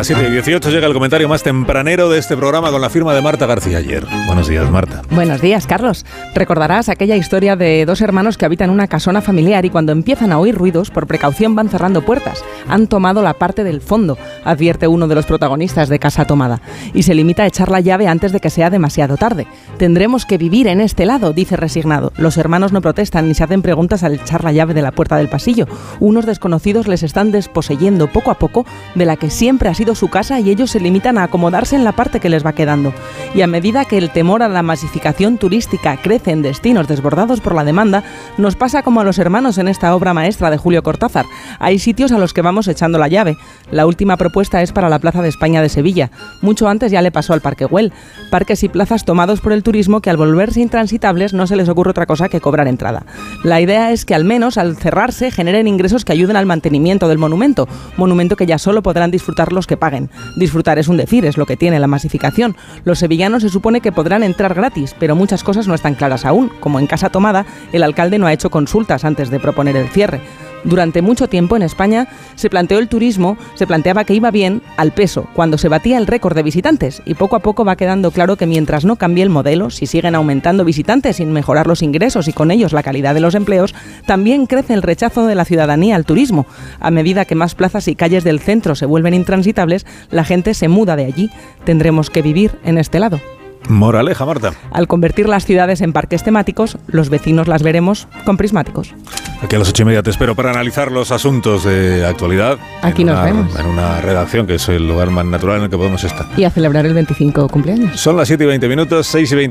las 7 y 18 llega el comentario más tempranero de este programa con la firma de Marta García ayer. Buenos días, Marta. Buenos días, Carlos. Recordarás aquella historia de dos hermanos que habitan una casona familiar y cuando empiezan a oír ruidos, por precaución van cerrando puertas. Han tomado la parte del fondo, advierte uno de los protagonistas de Casa Tomada, y se limita a echar la llave antes de que sea demasiado tarde. Tendremos que vivir en este lado, dice resignado. Los hermanos no protestan ni se hacen preguntas al echar la llave de la puerta del pasillo. Unos desconocidos les están desposeyendo poco a poco de la que siempre ha sido su casa y ellos se limitan a acomodarse en la parte que les va quedando. Y a medida que el temor a la masificación turística crece en destinos desbordados por la demanda, nos pasa como a los hermanos en esta obra maestra de Julio Cortázar. Hay sitios a los que vamos echando la llave. La última propuesta es para la Plaza de España de Sevilla. Mucho antes ya le pasó al Parque Güell. Parques y plazas tomados por el turismo que al volverse intransitables no se les ocurre otra cosa que cobrar entrada. La idea es que al menos al cerrarse generen ingresos que ayuden al mantenimiento del monumento, monumento que ya solo podrán disfrutar los que Disfrutar es un decir, es lo que tiene la masificación. Los sevillanos se supone que podrán entrar gratis, pero muchas cosas no están claras aún. Como en Casa Tomada, el alcalde no ha hecho consultas antes de proponer el cierre. Durante mucho tiempo en España se planteó el turismo, se planteaba que iba bien al peso, cuando se batía el récord de visitantes, y poco a poco va quedando claro que mientras no cambie el modelo, si siguen aumentando visitantes sin mejorar los ingresos y con ellos la calidad de los empleos, también crece el rechazo de la ciudadanía al turismo. A medida que más plazas y calles del centro se vuelven intransitables, la gente se muda de allí. Tendremos que vivir en este lado. Moraleja, Marta. Al convertir las ciudades en parques temáticos, los vecinos las veremos con prismáticos. Aquí a las ocho y media te espero para analizar los asuntos de actualidad. Aquí nos una- vemos. En una redacción que es el lugar más natural en el que podemos estar. Y a celebrar el 25 cumpleaños. Son las 7 y 20 minutos, 6 y 20.